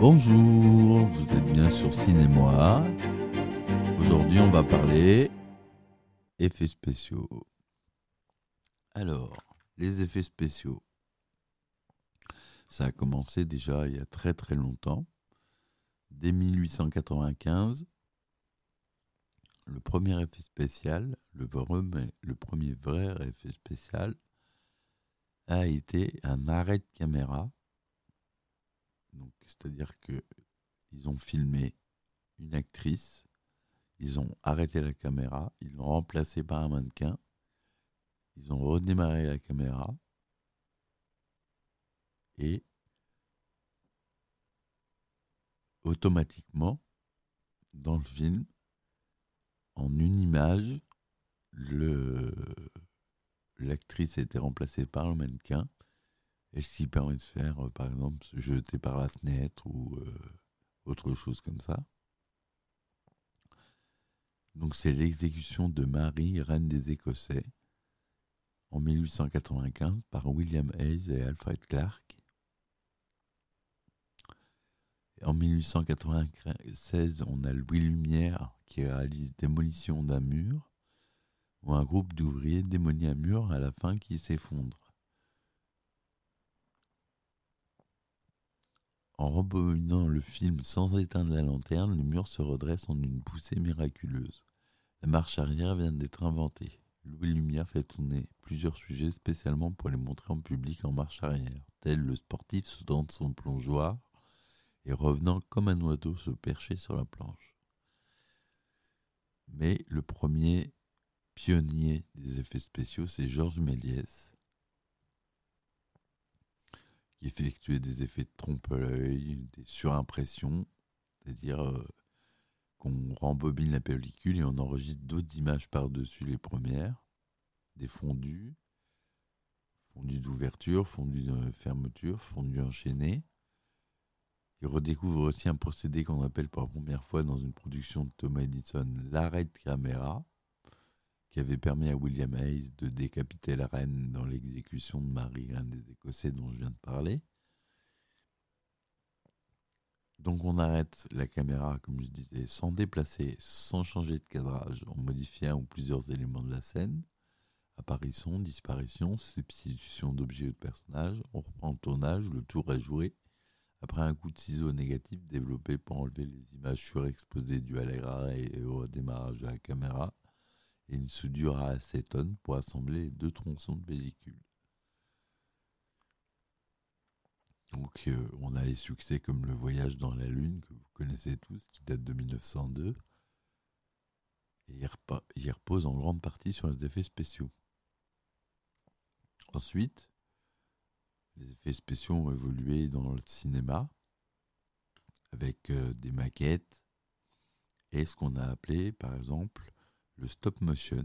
Bonjour, vous êtes bien sur Cinémoi. Aujourd'hui, on va parler effets spéciaux. Alors, les effets spéciaux. Ça a commencé déjà il y a très très longtemps. Dès 1895, le premier effet spécial, le premier vrai effet spécial, a été un arrêt de caméra. Donc, c'est-à-dire que ils ont filmé une actrice, ils ont arrêté la caméra, ils l'ont remplacée par un mannequin, ils ont redémarré la caméra et automatiquement, dans le film, en une image, le l'actrice a été remplacée par le mannequin, et ce qui permet de faire, euh, par exemple, se jeter par la fenêtre ou euh, autre chose comme ça. Donc c'est l'exécution de Marie, reine des Écossais, en 1895 par William Hayes et Alfred Clark. En 1896, on a Louis Lumière qui réalise Démolition d'un mur, où un groupe d'ouvriers démolit un mur à la fin qui s'effondre. En rembobinant le film sans éteindre la lanterne, le mur se redresse en une poussée miraculeuse. La marche arrière vient d'être inventée. Louis Lumière fait tourner plusieurs sujets spécialement pour les montrer en public en marche arrière, tel le sportif sautant de son plongeoir et revenant comme un oiseau se percher sur la planche. Mais le premier pionnier des effets spéciaux, c'est Georges Méliès, qui effectuait des effets de trompe-l'œil, des surimpressions, c'est-à-dire euh, qu'on rembobine la pellicule et on enregistre d'autres images par-dessus les premières, des fondus, fondus d'ouverture, fondus de fermeture, fondus enchaînés. Il redécouvre aussi un procédé qu'on appelle pour la première fois dans une production de Thomas Edison l'arrêt de caméra, avait permis à William Hayes de décapiter la reine dans l'exécution de Marie, reine des Écossais dont je viens de parler. Donc on arrête la caméra, comme je disais, sans déplacer, sans changer de cadrage, en modifiant ou plusieurs éléments de la scène. Apparition, disparition, substitution d'objets ou de personnages. On reprend le tournage, le tour est joué après un coup de ciseau négatif développé pour enlever les images surexposées dues à et au démarrage de la caméra, et une soudure à acétone pour assembler deux tronçons de pellicule. Donc euh, on a les succès comme Le Voyage dans la Lune, que vous connaissez tous, qui date de 1902, et il repose en grande partie sur les effets spéciaux. Ensuite, les effets spéciaux ont évolué dans le cinéma avec euh, des maquettes et ce qu'on a appelé par exemple le stop motion.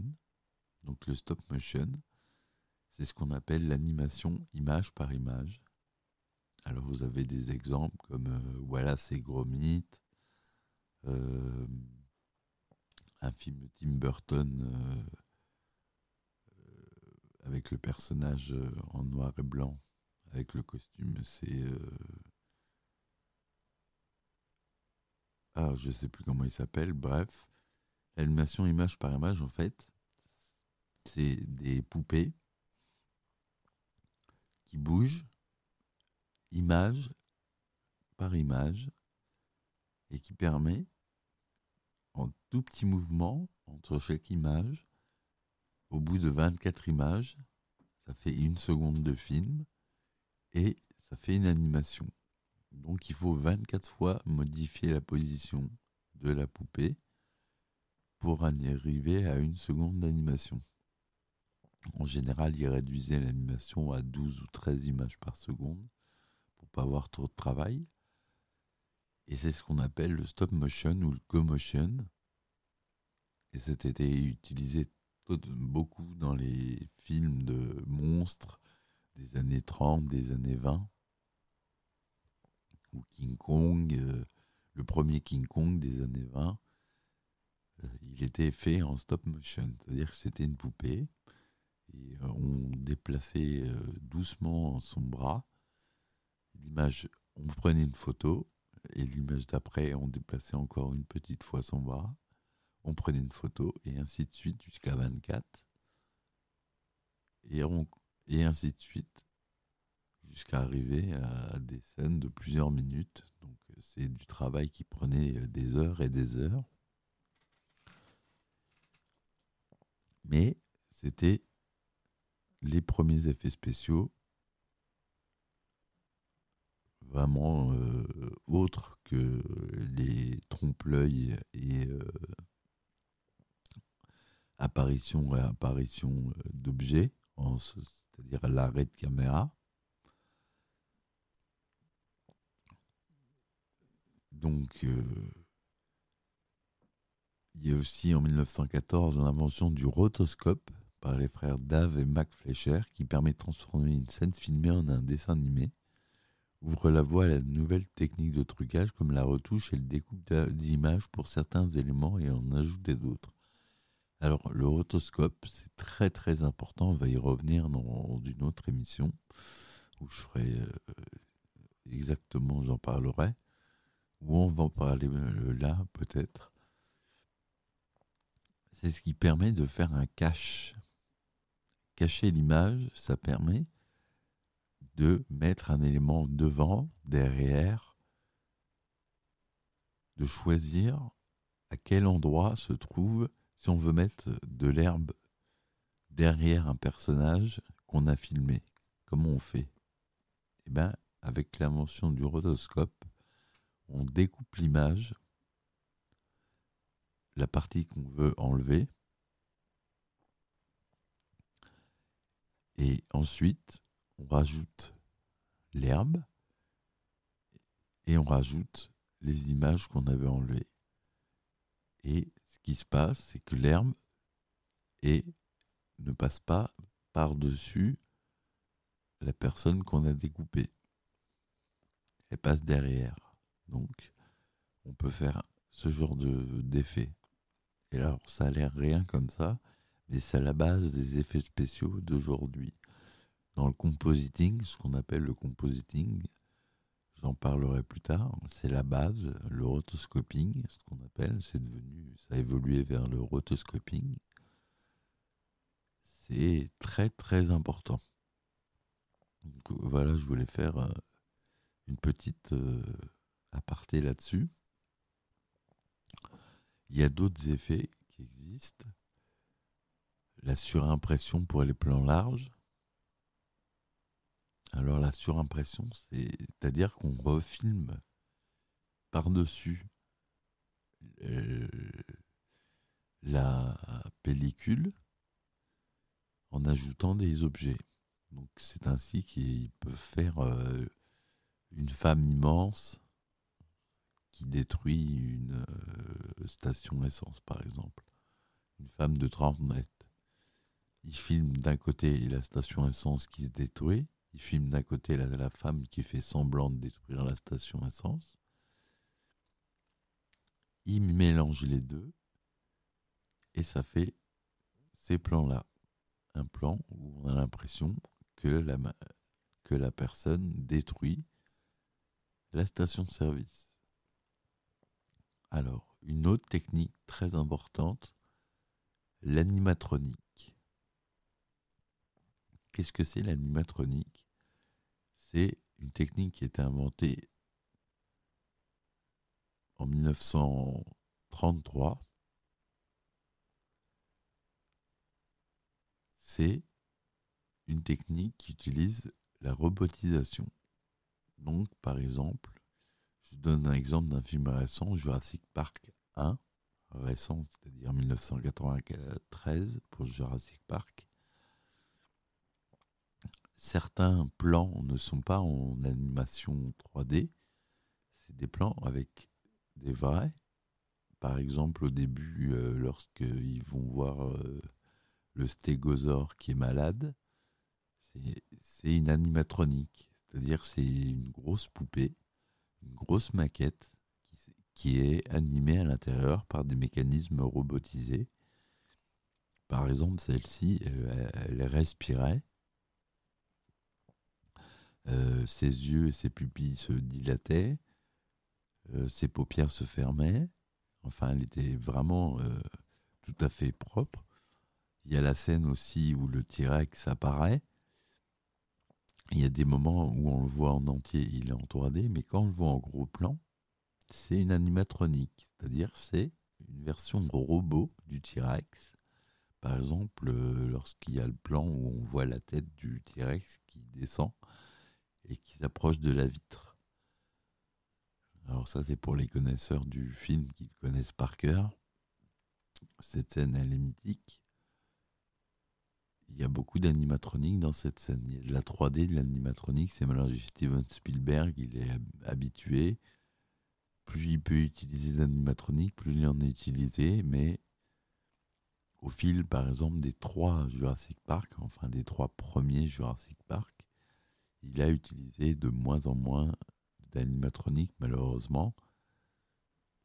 Donc le stop motion, c'est ce qu'on appelle l'animation image par image. Alors vous avez des exemples comme euh, Voilà c'est Gromit, euh, un film de Tim Burton avec le personnage en noir et blanc avec le costume. C'est. Euh... Ah, je sais plus comment il s'appelle. Bref, l'animation image par image, en fait, c'est des poupées qui bougent, image par image, et qui permet, en tout petit mouvement entre chaque image, au bout de 24 images, ça fait une seconde de film, et ça fait une animation. Donc il faut 24 fois modifier la position de la poupée pour en arriver à une seconde d'animation. En général, il réduisait l'animation à 12 ou 13 images par seconde pour pas avoir trop de travail. Et c'est ce qu'on appelle le stop motion ou le go motion. Et c'était utilisé beaucoup dans les films de monstres des années 30, des années 20, ou King Kong, euh, le premier King Kong des années 20, euh, il était fait en stop motion, c'est-à-dire que c'était une poupée, et euh, on déplaçait doucement son bras, l'image, on prenait une photo, et l'image d'après, on déplaçait encore une petite fois son bras, on prenait une photo, et ainsi de suite jusqu'à 24. Et, et ainsi de suite jusqu'à arriver à des scènes de plusieurs minutes. Donc c'est du travail qui prenait des heures et des heures. Mais c'était les premiers effets spéciaux vraiment euh, autres que les trompe-l'œil et euh, apparition et apparition euh, d'objets, c'est-à-dire l'arrêt de caméra. Donc, il y a aussi en 1914 l'invention du rotoscope par les frères Dave et Mac Fleischer qui permet de transformer une scène filmée en un dessin animé. Ouvre la voie à la nouvelle technique de trucage comme la retouche et le découpe d'images pour certains éléments et en ajouter d'autres. Alors le rotoscope, c'est très très important, on va y revenir dans une autre émission où je ferai euh, exactement, j'en parlerai, où on va en parler euh, là peut-être c'est ce qui permet de faire un cache. Cacher l'image, ça permet de mettre un élément devant, derrière, de choisir à quel endroit se trouve, si on veut mettre de l'herbe derrière un personnage qu'on a filmé. Comment on fait? Eh bien, avec l'invention du rotoscope, on découpe l'image la partie qu'on veut enlever. Et ensuite, on rajoute l'herbe et on rajoute les images qu'on avait enlevées. Et ce qui se passe, c'est que l'herbe ne passe pas par-dessus la personne qu'on a découpée. Elle passe derrière. Donc, on peut faire ce genre d'effet. Et alors, ça a l'air rien comme ça, mais c'est à la base des effets spéciaux d'aujourd'hui. Dans le compositing, ce qu'on appelle le compositing, j'en parlerai plus tard, c'est la base, le rotoscoping, ce qu'on appelle, c'est devenu, ça a évolué vers le rotoscoping. C'est très très important. voilà, je voulais faire euh, une petite euh, aparté là-dessus. Il y a d'autres effets qui existent. La surimpression pour les plans larges. Alors la surimpression, c'est-à-dire qu'on refilme par-dessus euh, la pellicule en ajoutant des objets. Donc c'est ainsi qu'ils peuvent faire euh, une femme immense qui détruit une euh, station essence, par exemple. Une femme de 30 mètres. Il filme d'un côté la station essence qui se détruit, il filme d'un côté la, femme qui fait semblant de détruire la station essence. Il mélange les deux et ça fait ces plans-là. Un plan où on a l'impression que la, que la personne détruit la station de service. Alors, une autre technique très importante, l'animatronique. Qu'est-ce que c'est l'animatronique? C'est une technique qui a été inventée en 1933. C'est une technique qui utilise la robotisation. Donc, par exemple, je donne un exemple d'un film récent, Jurassic Park 1, récent, c'est-à-dire 1993 pour Jurassic Park. Certains plans ne sont pas en animation 3D, c'est des plans avec des vrais. Par exemple, au début, euh, lorsqu'ils vont voir euh, le stégosaure qui est malade, c'est une animatronique, c'est-à-dire c'est une grosse poupée grosse maquette qui, est animée à l'intérieur par des mécanismes robotisés. Par exemple, celle-ci, euh, elle, respirait. Euh, ses yeux et ses pupilles se dilataient. euh, ses paupières se fermaient. Enfin, elle était vraiment tout à fait propre. Il y a la scène aussi où le T-Rex apparaît. Il y a des moments où on le voit en entier, il est en 3D, mais quand on le voit en gros plan, c'est une animatronique, c'est-à-dire c'est une version robot du T-Rex. Par exemple, euh, lorsqu'il y a le plan où on voit la tête du T-Rex qui descend et qui s'approche de la vitre. Alors ça, c'est pour les connaisseurs du film qui le connaissent par cœur. Cette scène, elle est mythique. Il y a beaucoup d'animatronique dans cette scène. Il y a de la 3D, de l'animatronique. C'est malheureusement Steven Spielberg, il est habitué. Plus il peut utiliser d'animatronique, plus il en est utilisé. Mais au fil, par exemple, des trois Jurassic Park, enfin des trois premiers Jurassic Park, il a utilisé de moins en moins d'animatronique, malheureusement,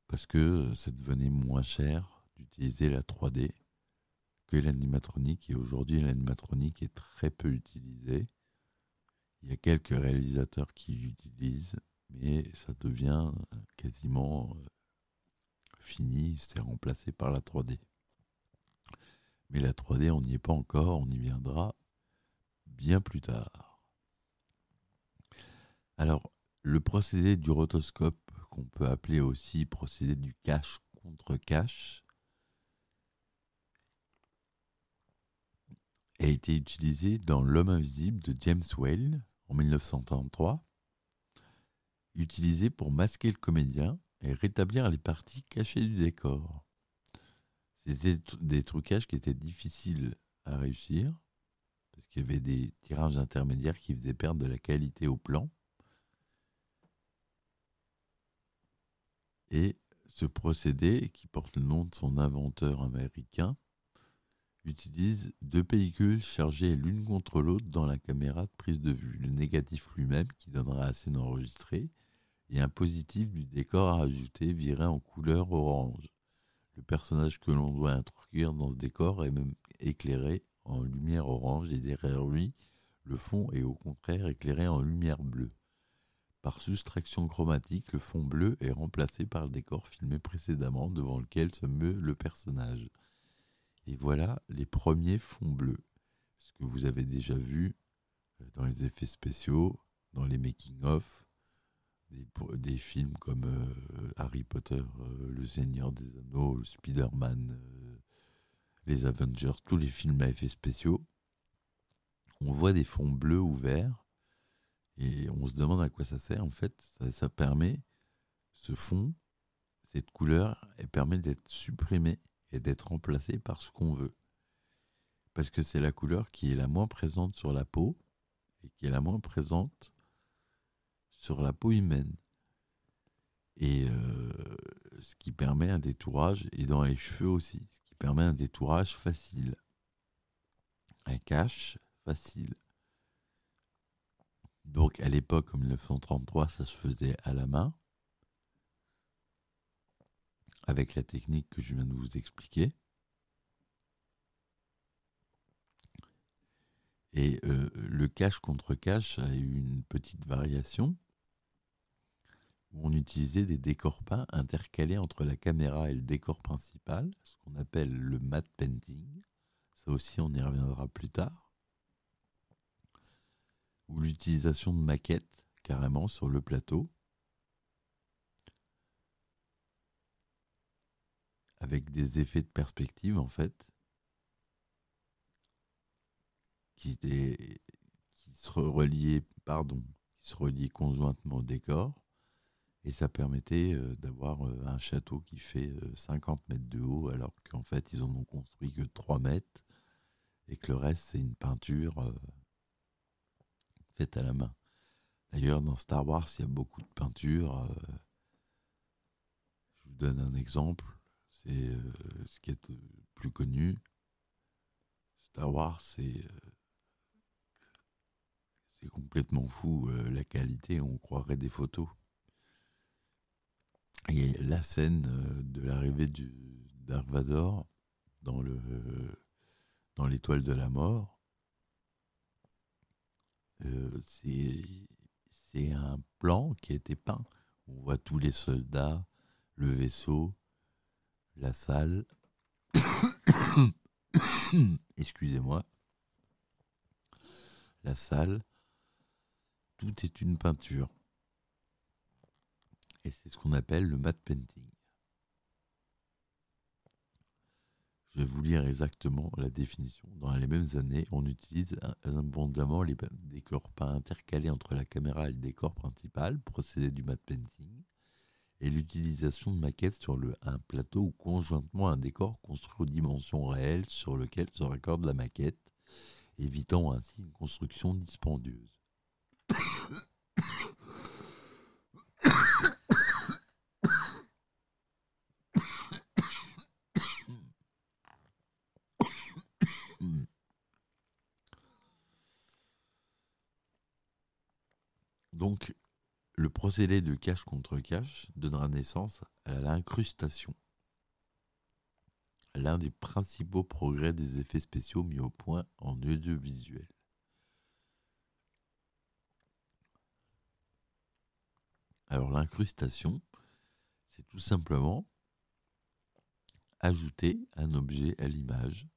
parce que ça devenait moins cher d'utiliser la 3D que l'animatronique. Et aujourd'hui, l'animatronique est très peu utilisée. Il y a quelques réalisateurs qui l'utilisent, mais ça devient quasiment euh, fini, c'est remplacé par la 3D. Mais la 3D, on n'y est pas encore, on y viendra bien plus tard. Alors, le procédé du rotoscope, qu'on peut appeler aussi procédé du cache contre cache, a été utilisé dans L'homme invisible de James Whale en 1933, utilisé pour masquer le comédien et rétablir les parties cachées du décor. C'était des trucages qui étaient difficiles à réussir, parce qu'il y avait des tirages intermédiaires qui faisaient perdre de la qualité au plan. Et ce procédé, qui porte le nom de son inventeur américain, utilise deux pellicules chargées l'une contre l'autre dans la caméra de prise de vue. Le négatif lui-même, qui donnera la scène enregistrée, et un positif du décor à ajouter viré en couleur orange. Le personnage que l'on doit introduire dans ce décor est même éclairé en lumière orange et derrière lui, le fond est au contraire éclairé en lumière bleue. Par soustraction chromatique, le fond bleu est remplacé par le décor filmé précédemment devant lequel se meut le personnage. Et voilà les premiers fonds bleus. Ce que vous avez déjà vu euh, dans les effets spéciaux, dans les making-of, des, films comme euh, Harry Potter, euh, Le Seigneur des Anneaux, Spider-Man, les Avengers, tous les films à effets spéciaux. On voit des fonds bleus ou verts et on se demande à quoi ça sert. En fait, ça, permet, ce fond, cette couleur, elle permet d'être supprimée et d'être remplacée par ce qu'on veut. Parce que c'est la couleur qui est la moins présente sur la peau et qui est la moins présente sur la peau humaine. Et euh, ce qui permet un détourage, et dans les cheveux aussi, ce qui permet un détourage facile. Un cache facile. Donc à l'époque, en 1933, ça se faisait à la main, avec la technique que je viens de vous expliquer. Et euh, le cache contre cache a eu une petite variation où on utilisait des décors peints intercalés entre la caméra et le décor principal, ce qu'on appelle le matte painting. Ça aussi, on y reviendra plus tard ou l'utilisation de maquettes carrément sur le plateau, avec des effets de perspective en fait, qui, qui se reliaient, pardon, qui se reliaient conjointement au décor, et ça permettait euh, d'avoir euh, un château qui fait 50 euh, mètres de haut, alors qu'en fait ils en ont construit que 3 mètres, et que le reste c'est une peinture à la main. D'ailleurs, dans Star Wars, il y a beaucoup de peintures. Je vous donne un exemple. C'est euh, ce qui est plus connu. Star Wars, c'est euh, c'est complètement fou. la qualité, on croirait des photos. Et la scène de l'arrivée du Dark Vador dans le dans l'étoile de la mort, euh, c'est un plan qui a été peint. On voit tous les soldats, le vaisseau, la salle. Excusez-moi. La salle. Tout est une peinture. Et c'est ce qu'on appelle le matte painting. Je vais vous lire exactement la définition. Dans les mêmes années, on utilise abondamment les décors peints intercalés entre la caméra et le décor principal, procédé du matte painting, et l'utilisation de maquettes sur le, un plateau ou conjointement un décor construit aux dimensions réelles sur lequel se raccorde la maquette, évitant ainsi une construction dispendieuse. Donc, le procédé de cache contre cache donnera naissance à l'incrustation, l'un des principaux progrès des effets spéciaux mis au point en audiovisuel. Alors l'incrustation, c'est tout simplement ajouter un objet à l'image.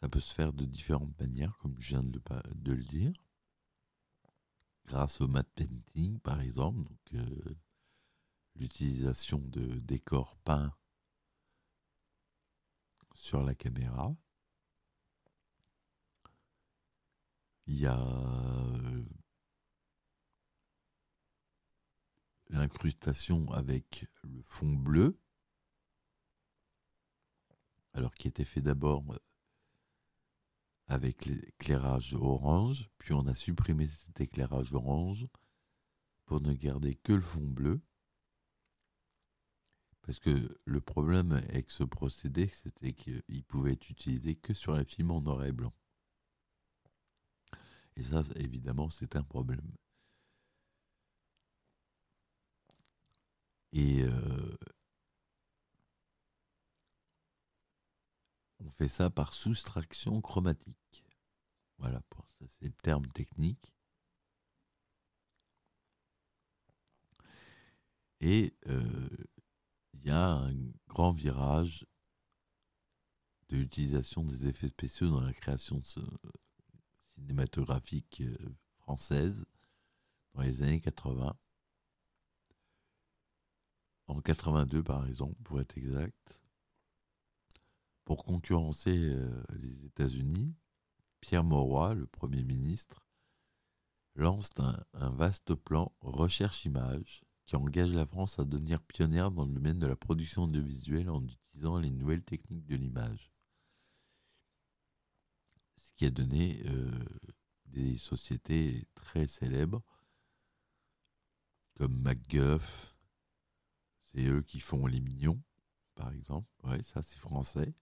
Ça peut se faire de différentes manières, comme je viens de le, dire grâce au matte painting par exemple, donc euh, l'utilisation de décors peints sur la caméra. Il y a euh, l'incrustation avec le fond bleu, alors qui était fait d'abord avec l'éclairage orange, puis on a supprimé cet éclairage orange pour ne garder que le fond bleu. Parce que le problème avec ce procédé, c'était qu'il pouvait être utilisé que sur les films en noir et blanc. Et ça, évidemment, c'est un problème. Et euh, On fait ça par soustraction chromatique. Voilà, ça c'est le terme technique. Et euh, il y a un grand virage de l'utilisation des effets spéciaux dans la création cinématographique euh, française dans les années 80. En 82 par exemple, pour être exact pour concurrencer euh, les États-Unis, Pierre Mauroy, le Premier ministre, lance un, vaste plan recherche-image qui engage la France à devenir pionnière dans le domaine de la production audiovisuelle en utilisant les nouvelles techniques de l'image. Ce qui a donné euh, des sociétés très célèbres comme MacGuff, c'est eux qui font Les Mignons, par exemple. Ouais, ça c'est français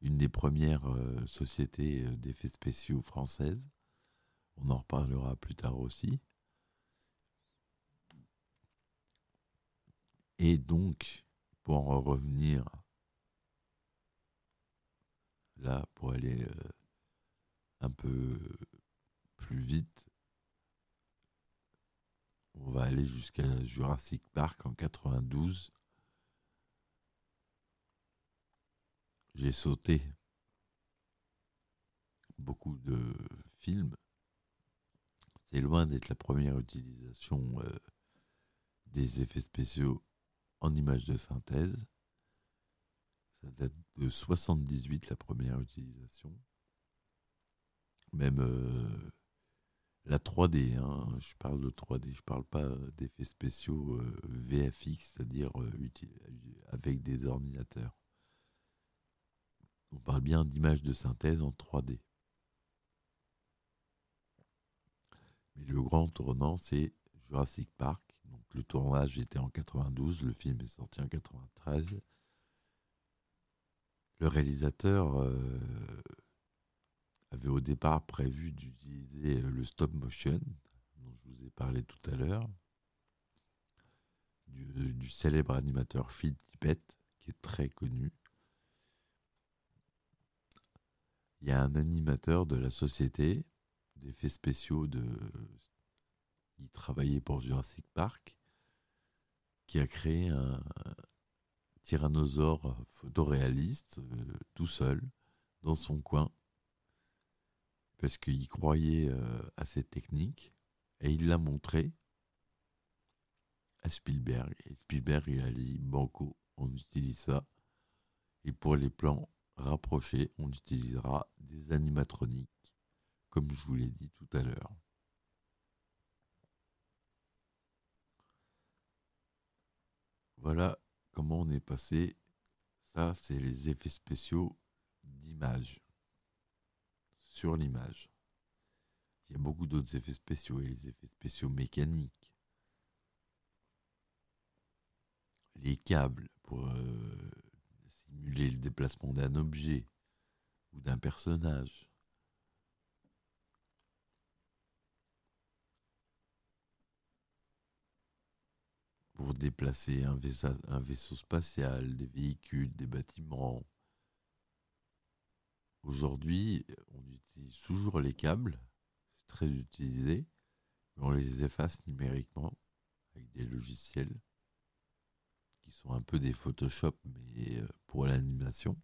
une des premières euh, sociétés euh, d'effets spéciaux françaises. On en reparlera plus tard aussi. Et donc, pour en revenir là, pour aller euh, un peu plus vite, on va aller jusqu'à Jurassic Park en 92 j'ai sauté beaucoup de films. C'est loin d'être la première utilisation euh, des effets spéciaux en images de synthèse. Ça date de 78 la première utilisation. Même euh, la 3D, hein, je parle de 3D, je parle pas d'effets spéciaux euh, VFX, c'est-à-dire avec des ordinateurs. On parle bien d'images de synthèse en 3D. Mais le grand tournant, c'est Jurassic Park. Donc le tournage était en 92, le film est sorti en 93. Le réalisateur euh, avait au départ prévu d'utiliser le stop motion, dont je vous ai parlé tout à l'heure, du, du, célèbre animateur Phil Tippett, qui est très connu. Il y a un animateur de la société d'effets spéciaux de. Il travaillé pour Jurassic Park, qui a créé un tyrannosaure photoréaliste euh, tout seul dans son coin parce qu'il croyait euh, à cette technique et il l'a montré à Spielberg. Spielberg il a dit Banco, on utilise ça. Et pour les plans rapprochés, on utilisera des animatroniques, comme je vous l'ai dit tout à l'heure. Voilà comment on est passé. Ça, c'est les effets spéciaux d'image sur l'image. Il y a beaucoup d'autres effets spéciaux et les effets spéciaux mécaniques. Les câbles pour euh, simuler le déplacement d'un objet ou d'un personnage. Pour déplacer un vaisseau spatial, des véhicules, des bâtiments. Aujourd'hui, on utilise toujours les câbles, c'est très utilisé, mais on les efface numériquement avec des logiciels qui sont un peu des Photoshop, mais euh, pour l'animation.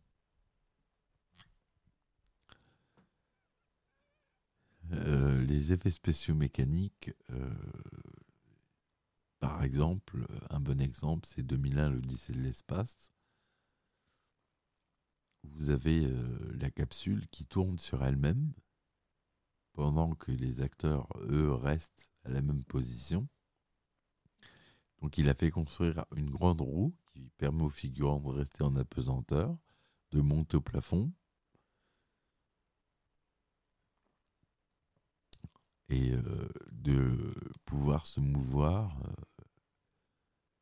Euh, les effets spéciaux mécaniques, euh, par exemple, un bon exemple, c'est 2001, l'Odyssée de l'espace vous avez la capsule qui tourne sur elle-même pendant que les acteurs, eux, restent à la même position. Donc il a fait construire une grande roue qui permet aux figurants de rester en apesanteur, de monter au plafond. Et euh, de pouvoir se mouvoir euh,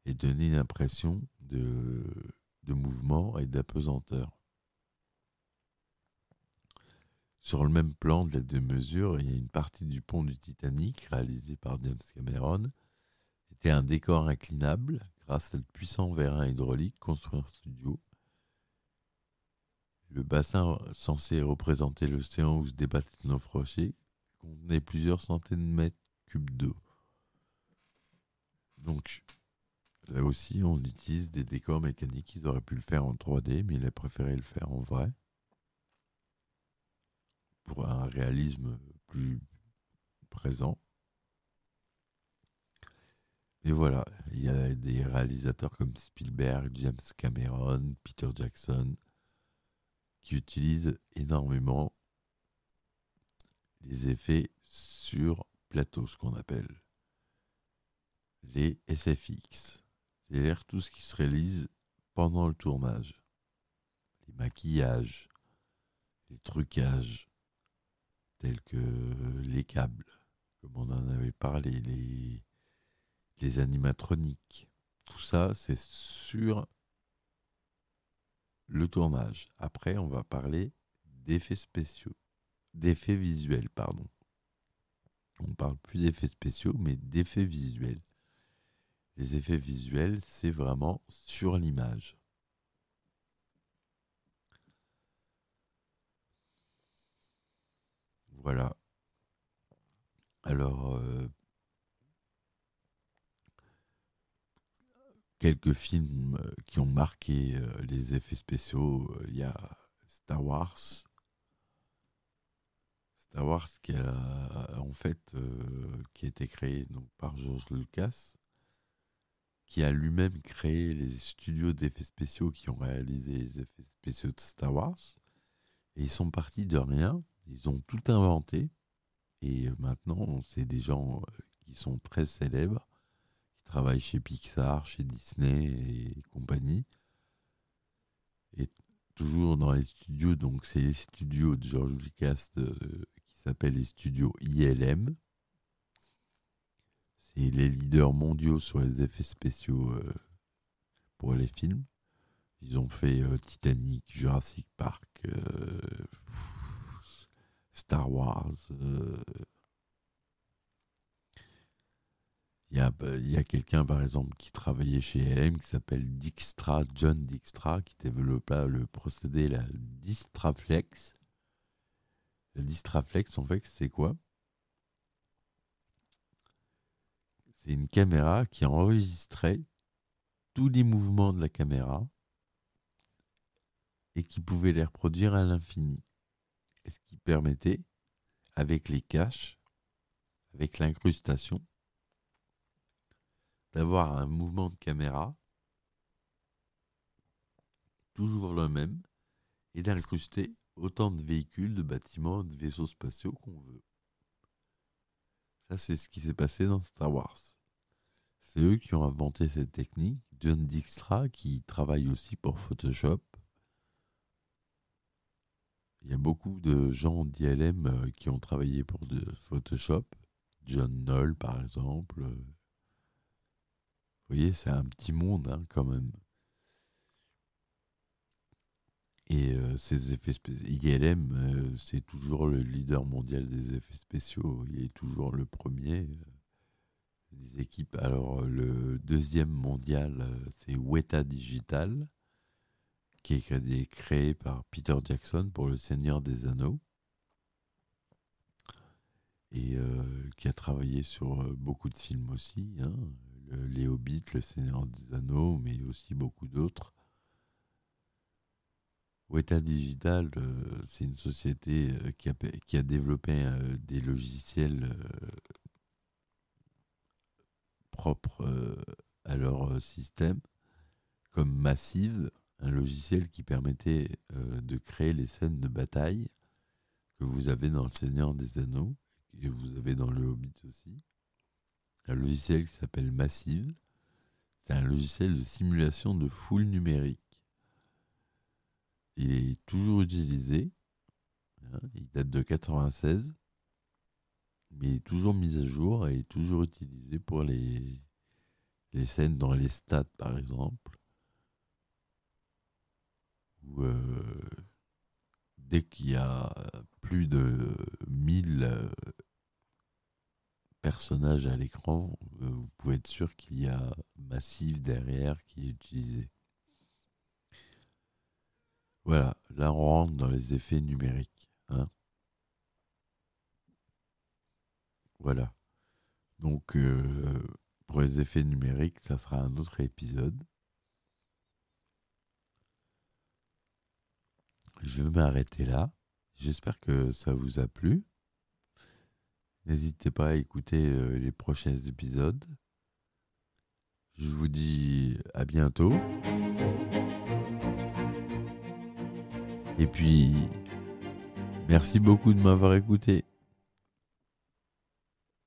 et donner une impression de, de mouvement et d'apesanteur. Sur le même plan de la deux-mesures, il y a une partie du pont du Titanic, réalisé par James Cameron, était un décor inclinable grâce à de puissants vérins hydrauliques construits en studio. Le bassin censé représenter l'océan où se débattaient nos rochers contenait plusieurs centaines de mètres cubes d'eau. Donc, là aussi, on utilise des décors mécaniques. Ils auraient pu le faire en 3D, mais il a préféré le faire en vrai pour un réalisme plus présent. Et voilà, il y a des réalisateurs comme Spielberg, James Cameron, Peter Jackson, qui utilisent énormément les effets sur plateau, ce qu'on appelle les SFX. C'est-à-dire tout ce qui se réalise pendant le tournage. Les maquillages, les trucages, tels que les câbles, comme on en avait parlé, les, les animatroniques. Tout ça, c'est sur le tournage. Après, on va parler d'effets spéciaux, d'effets visuels, pardon. On parle plus d'effets spéciaux, mais d'effets visuels. Les effets visuels, c'est vraiment sur l'image. Voilà. Alors, euh, quelques films euh, qui ont marqué euh, les effets spéciaux, il y a Star Wars. Star Wars qui a en fait qui a été créé donc par George Lucas, qui a lui-même créé les studios d'effets spéciaux qui ont réalisé les effets spéciaux de Star Wars. Et ils sont partis de rien ils ont tout inventé. Et maintenant, c'est des gens euh, qui sont très célèbres, qui travaillent chez Pixar, chez Disney et compagnie. Et toujours dans les studios, donc c'est les studios de George Lucas euh, qui s'appellent les studios ILM. C'est les leaders mondiaux sur les effets spéciaux euh, pour les films. Ils ont fait Titanic, Jurassic Park, Star Wars. Euh. Il y a, y a quelqu'un, par exemple, qui travaillait chez LM qui s'appelle Dijkstra, John Dijkstra, qui développa le procédé, la Distraflex. La Distraflex, en fait, c'est quoi? C'est une caméra qui enregistrait tous les mouvements de la caméra et qui pouvait les reproduire à l'infini. Ce qui permettait, avec les caches, avec l'incrustation, d'avoir un mouvement de caméra toujours le même et d'incruster autant de véhicules, de bâtiments, de vaisseaux spatiaux qu'on veut. Ça, c'est ce qui s'est passé dans Star Wars. C'est eux qui ont inventé cette technique. John Dijkstra, qui travaille aussi pour Photoshop. Il y a beaucoup de gens d'ILM euh, qui ont travaillé pour Photoshop. John Knoll, par exemple. Vous voyez, c'est un petit monde hein, quand même. Et euh, ces effets spéciaux, ILM, euh, c'est toujours le leader mondial des effets spéciaux. Il est toujours le premier euh, des équipes. Alors, le deuxième mondial, c'est Weta Digital, qui est créé par Peter Jackson pour Le Seigneur des Anneaux. Et qui a travaillé sur beaucoup de films aussi. Hein, les Hobbits, Le Seigneur des Anneaux, mais aussi beaucoup d'autres. Weta Digital, euh, c'est une société euh, qui, a, qui, a, développé euh, des logiciels propres à leur système, comme Massive, un logiciel qui permettait de créer les scènes de bataille que vous avez dans Le Seigneur des Anneaux, et que vous avez dans Le Hobbit aussi. Un logiciel qui s'appelle Massive. C'est un logiciel de simulation de foule numérique il est toujours utilisé. Hein, il date de 96. Mais il est toujours mis à jour et toujours utilisé pour les, les scènes dans les stades, par exemple. Euh, dès qu'il y a plus de 1000 personnages à l'écran, euh, vous pouvez être sûr qu'il y a Massif derrière qui est utilisé. Voilà, là on rentre dans les effets numériques. Hein. voilà. Donc euh, pour les effets numériques, ça sera un autre épisode. Je vais m'arrêter là. J'espère que ça vous a plu. N'hésitez pas à écouter euh, les prochains épisodes. Je vous dis à bientôt. Et puis, merci beaucoup de m'avoir écouté.